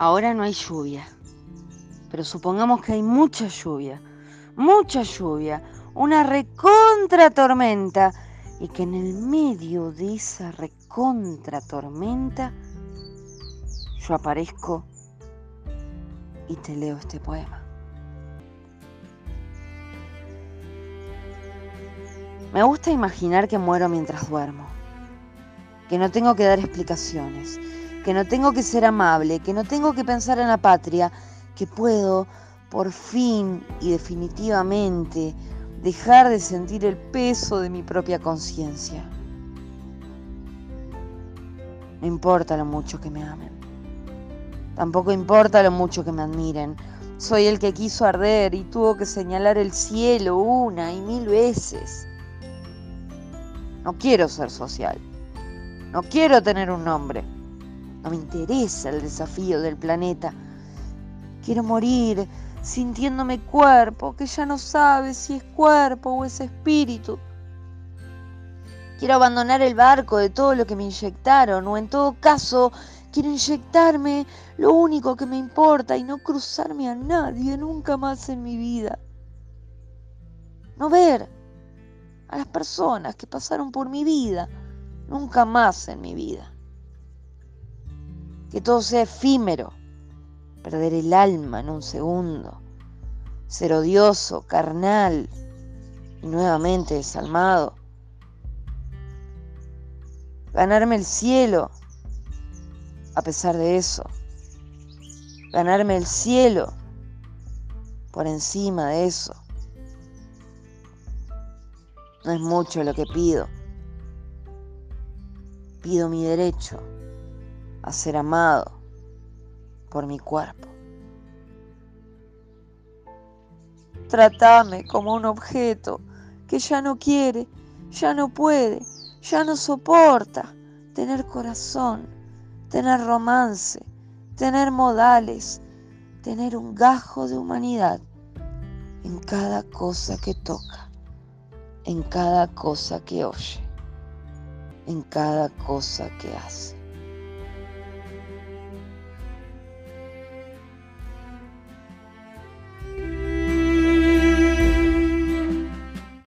Ahora no hay lluvia, pero supongamos que hay mucha lluvia, mucha lluvia, una recontra tormenta y que en el medio de esa recontra tormenta yo aparezco y te leo este poema. Me gusta imaginar que muero mientras duermo, que no tengo que dar explicaciones, que no tengo que ser amable, que no tengo que pensar en la patria, que puedo, por fin y definitivamente, dejar de sentir el peso de mi propia conciencia. No importa lo mucho que me amen. Tampoco importa lo mucho que me admiren. Soy el que quiso arder y tuvo que señalar el cielo una y mil veces. No quiero ser social. No quiero tener un nombre. No me interesa el desafío del planeta. Quiero morir sintiéndome cuerpo, que ya no sabe si es cuerpo o es espíritu. Quiero abandonar el barco de todo lo que me inyectaron, o en todo caso, quiero inyectarme lo único que me importa y no cruzarme a nadie nunca más en mi vida. No ver a las personas que pasaron por mi vida, nunca más en mi vida. Que todo sea efímero, perder el alma en un segundo, ser odioso, carnal y nuevamente desalmado. Ganarme el cielo a pesar de eso. Ganarme el cielo por encima de eso. No es mucho lo que pido. Pido mi derecho a ser amado por mi cuerpo. Tratame como un objeto que ya no quiere, ya no puede, ya no soporta tener corazón, tener romance, tener modales, tener un gajo de humanidad en cada cosa que toca en cada cosa que oye, en cada cosa que hace.